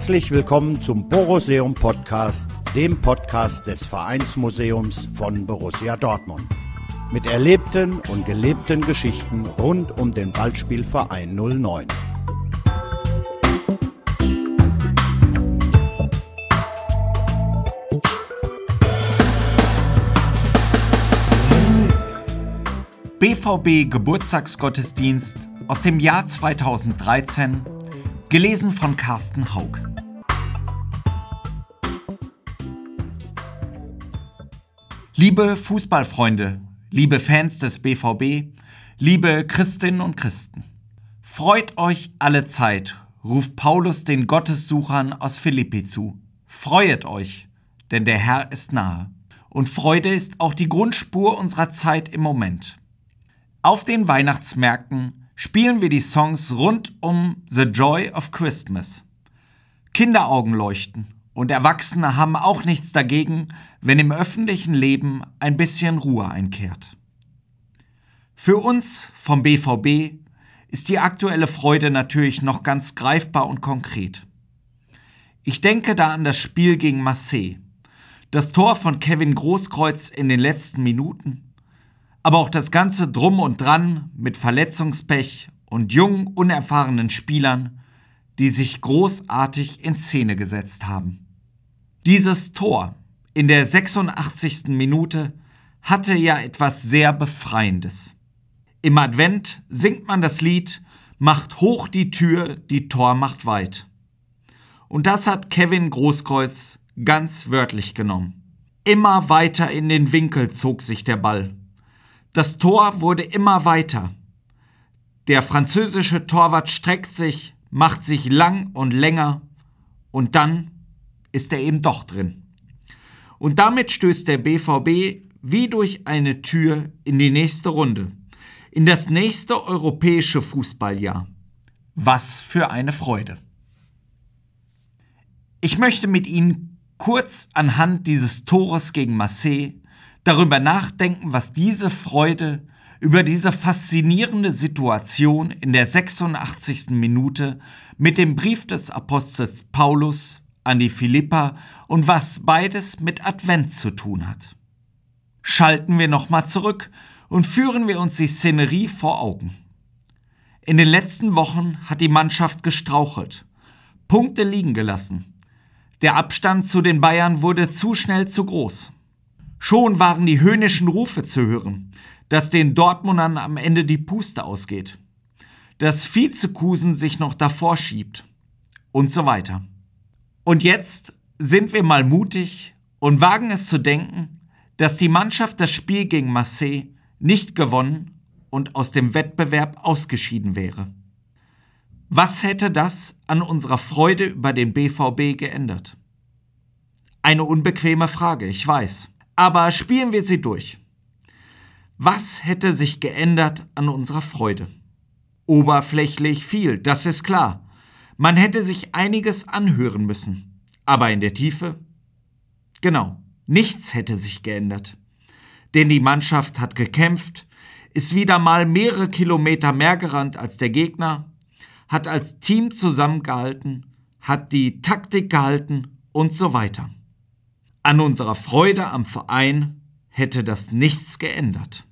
Herzlich willkommen zum Boruseum Podcast, dem Podcast des Vereinsmuseums von Borussia Dortmund. Mit erlebten und gelebten Geschichten rund um den Ballspielverein 09. BVB Geburtstagsgottesdienst aus dem Jahr 2013, gelesen von Carsten Haug. Liebe Fußballfreunde, liebe Fans des BVB, liebe Christinnen und Christen, freut euch alle Zeit, ruft Paulus den Gottessuchern aus Philippi zu. Freuet euch, denn der Herr ist nahe. Und Freude ist auch die Grundspur unserer Zeit im Moment. Auf den Weihnachtsmärkten spielen wir die Songs rund um The Joy of Christmas. Kinderaugen leuchten und Erwachsene haben auch nichts dagegen, wenn im öffentlichen Leben ein bisschen Ruhe einkehrt. Für uns vom BVB ist die aktuelle Freude natürlich noch ganz greifbar und konkret. Ich denke da an das Spiel gegen Marseille, das Tor von Kevin Großkreuz in den letzten Minuten aber auch das ganze Drum und Dran mit Verletzungspech und jungen, unerfahrenen Spielern, die sich großartig in Szene gesetzt haben. Dieses Tor in der 86. Minute hatte ja etwas sehr Befreiendes. Im Advent singt man das Lied Macht hoch die Tür, die Tor macht weit. Und das hat Kevin Großkreuz ganz wörtlich genommen. Immer weiter in den Winkel zog sich der Ball. Das Tor wurde immer weiter. Der französische Torwart streckt sich, macht sich lang und länger und dann ist er eben doch drin. Und damit stößt der BVB wie durch eine Tür in die nächste Runde, in das nächste europäische Fußballjahr. Was für eine Freude. Ich möchte mit Ihnen kurz anhand dieses Tores gegen Marseille darüber nachdenken, was diese Freude über diese faszinierende Situation in der 86. Minute mit dem Brief des Apostels Paulus an die Philippa und was beides mit Advent zu tun hat. Schalten wir nochmal zurück und führen wir uns die Szenerie vor Augen. In den letzten Wochen hat die Mannschaft gestrauchelt, Punkte liegen gelassen. Der Abstand zu den Bayern wurde zu schnell zu groß. Schon waren die höhnischen Rufe zu hören, dass den Dortmundern am Ende die Puste ausgeht, dass Vizekusen sich noch davor schiebt und so weiter. Und jetzt sind wir mal mutig und wagen es zu denken, dass die Mannschaft das Spiel gegen Marseille nicht gewonnen und aus dem Wettbewerb ausgeschieden wäre. Was hätte das an unserer Freude über den BVB geändert? Eine unbequeme Frage, ich weiß. Aber spielen wir sie durch. Was hätte sich geändert an unserer Freude? Oberflächlich viel, das ist klar. Man hätte sich einiges anhören müssen. Aber in der Tiefe? Genau, nichts hätte sich geändert. Denn die Mannschaft hat gekämpft, ist wieder mal mehrere Kilometer mehr gerannt als der Gegner, hat als Team zusammengehalten, hat die Taktik gehalten und so weiter. An unserer Freude am Verein hätte das nichts geändert.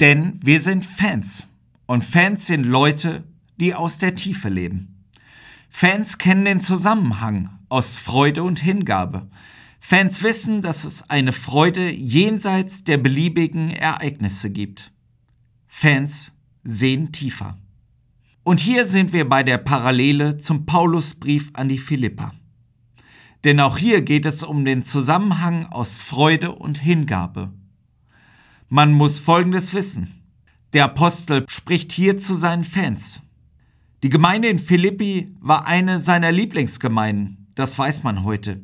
Denn wir sind Fans und Fans sind Leute, die aus der Tiefe leben. Fans kennen den Zusammenhang aus Freude und Hingabe. Fans wissen, dass es eine Freude jenseits der beliebigen Ereignisse gibt. Fans sehen tiefer. Und hier sind wir bei der Parallele zum Paulusbrief an die Philippa. Denn auch hier geht es um den Zusammenhang aus Freude und Hingabe. Man muss Folgendes wissen. Der Apostel spricht hier zu seinen Fans. Die Gemeinde in Philippi war eine seiner Lieblingsgemeinden, das weiß man heute.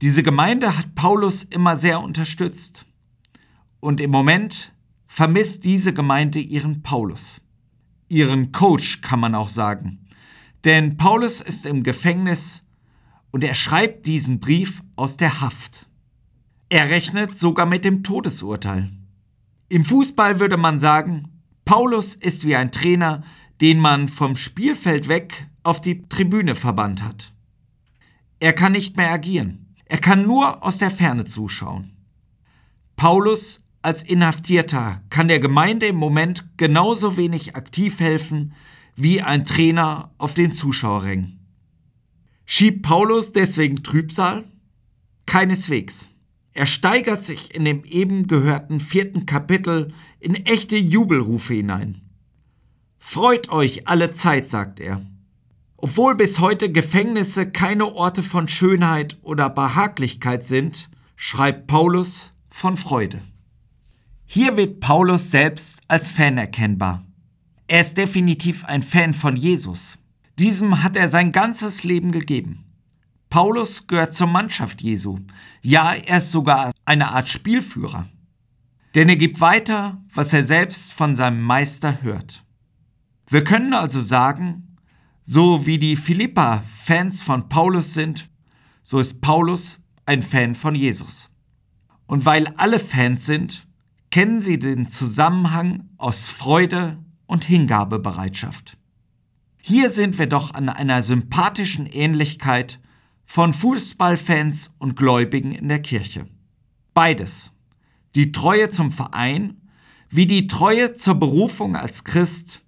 Diese Gemeinde hat Paulus immer sehr unterstützt. Und im Moment vermisst diese Gemeinde ihren Paulus. Ihren Coach kann man auch sagen. Denn Paulus ist im Gefängnis und er schreibt diesen Brief aus der Haft. Er rechnet sogar mit dem Todesurteil. Im Fußball würde man sagen, Paulus ist wie ein Trainer, den man vom Spielfeld weg auf die Tribüne verbannt hat. Er kann nicht mehr agieren. Er kann nur aus der Ferne zuschauen. Paulus als Inhaftierter kann der Gemeinde im Moment genauso wenig aktiv helfen wie ein Trainer auf den Zuschauerrängen. Schiebt Paulus deswegen Trübsal? Keineswegs. Er steigert sich in dem eben gehörten vierten Kapitel in echte Jubelrufe hinein. Freut euch alle Zeit, sagt er. Obwohl bis heute Gefängnisse keine Orte von Schönheit oder Behaglichkeit sind, schreibt Paulus von Freude. Hier wird Paulus selbst als Fan erkennbar. Er ist definitiv ein Fan von Jesus. Diesem hat er sein ganzes Leben gegeben. Paulus gehört zur Mannschaft Jesu. Ja, er ist sogar eine Art Spielführer. Denn er gibt weiter, was er selbst von seinem Meister hört. Wir können also sagen, so wie die Philippa Fans von Paulus sind, so ist Paulus ein Fan von Jesus. Und weil alle Fans sind, kennen sie den Zusammenhang aus Freude und Hingabebereitschaft. Hier sind wir doch an einer sympathischen Ähnlichkeit von Fußballfans und Gläubigen in der Kirche. Beides, die Treue zum Verein wie die Treue zur Berufung als Christ,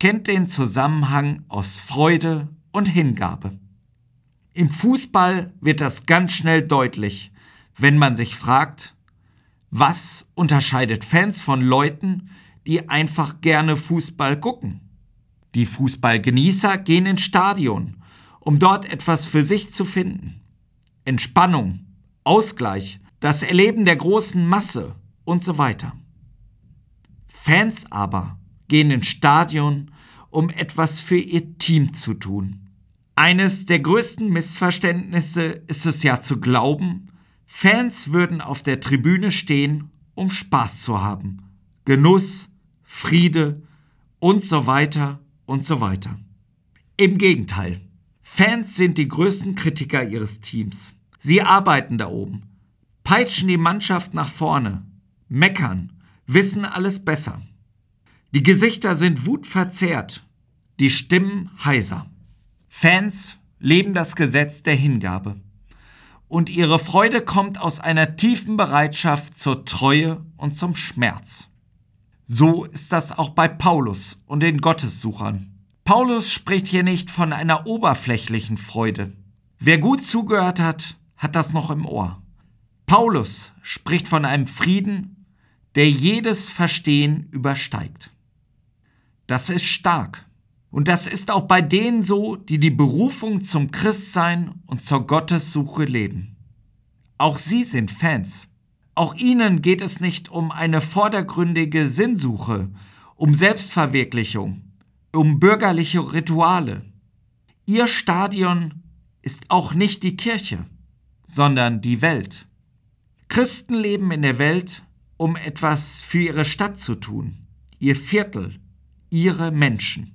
kennt den Zusammenhang aus Freude und Hingabe. Im Fußball wird das ganz schnell deutlich, wenn man sich fragt, was unterscheidet Fans von Leuten, die einfach gerne Fußball gucken? Die Fußballgenießer gehen ins Stadion um dort etwas für sich zu finden. Entspannung, Ausgleich, das Erleben der großen Masse und so weiter. Fans aber gehen ins Stadion, um etwas für ihr Team zu tun. Eines der größten Missverständnisse ist es ja zu glauben, Fans würden auf der Tribüne stehen, um Spaß zu haben. Genuss, Friede und so weiter und so weiter. Im Gegenteil. Fans sind die größten Kritiker ihres Teams. Sie arbeiten da oben, peitschen die Mannschaft nach vorne, meckern, wissen alles besser. Die Gesichter sind wutverzerrt, die Stimmen heiser. Fans leben das Gesetz der Hingabe. Und ihre Freude kommt aus einer tiefen Bereitschaft zur Treue und zum Schmerz. So ist das auch bei Paulus und den Gottessuchern. Paulus spricht hier nicht von einer oberflächlichen Freude. Wer gut zugehört hat, hat das noch im Ohr. Paulus spricht von einem Frieden, der jedes Verstehen übersteigt. Das ist stark. Und das ist auch bei denen so, die die Berufung zum Christsein und zur Gottessuche leben. Auch sie sind Fans. Auch ihnen geht es nicht um eine vordergründige Sinnsuche, um Selbstverwirklichung, um bürgerliche Rituale. Ihr Stadion ist auch nicht die Kirche, sondern die Welt. Christen leben in der Welt, um etwas für ihre Stadt zu tun, ihr Viertel, ihre Menschen.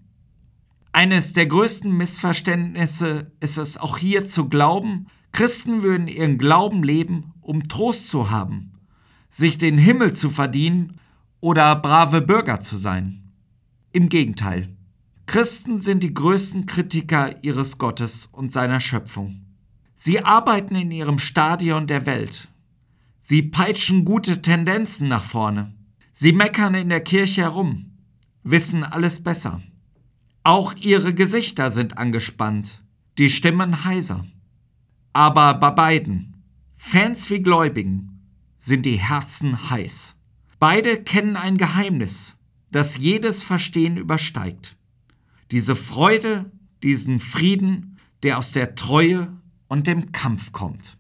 Eines der größten Missverständnisse ist es auch hier zu glauben, Christen würden ihren Glauben leben, um Trost zu haben, sich den Himmel zu verdienen oder brave Bürger zu sein. Im Gegenteil. Christen sind die größten Kritiker ihres Gottes und seiner Schöpfung. Sie arbeiten in ihrem Stadion der Welt. Sie peitschen gute Tendenzen nach vorne. Sie meckern in der Kirche herum, wissen alles besser. Auch ihre Gesichter sind angespannt, die Stimmen heiser. Aber bei beiden, Fans wie Gläubigen, sind die Herzen heiß. Beide kennen ein Geheimnis, das jedes Verstehen übersteigt diese Freude, diesen Frieden, der aus der Treue und dem Kampf kommt.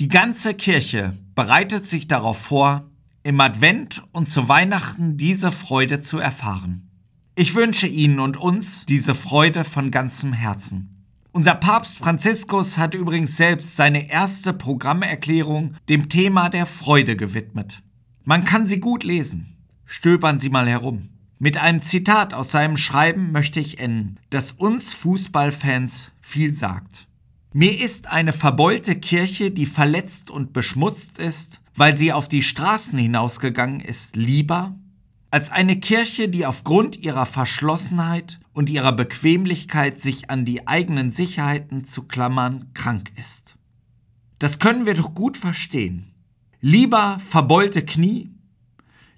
Die ganze Kirche bereitet sich darauf vor, im Advent und zu Weihnachten diese Freude zu erfahren. Ich wünsche Ihnen und uns diese Freude von ganzem Herzen. Unser Papst Franziskus hat übrigens selbst seine erste Programmerklärung dem Thema der Freude gewidmet. Man kann sie gut lesen. Stöbern Sie mal herum. Mit einem Zitat aus seinem Schreiben möchte ich enden, das uns Fußballfans viel sagt. Mir ist eine verbeulte Kirche, die verletzt und beschmutzt ist, weil sie auf die Straßen hinausgegangen ist, lieber als eine Kirche, die aufgrund ihrer Verschlossenheit und ihrer Bequemlichkeit, sich an die eigenen Sicherheiten zu klammern, krank ist. Das können wir doch gut verstehen. Lieber verbeulte Knie,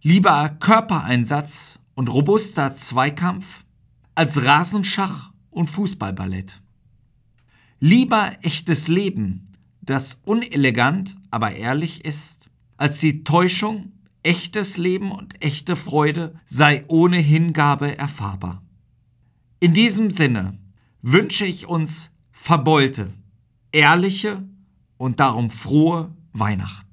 lieber Körpereinsatz und robuster Zweikampf als Rasenschach und Fußballballett. Lieber echtes Leben, das unelegant, aber ehrlich ist, als die Täuschung echtes Leben und echte Freude sei ohne Hingabe erfahrbar. In diesem Sinne wünsche ich uns verbeulte, ehrliche und darum frohe Weihnachten.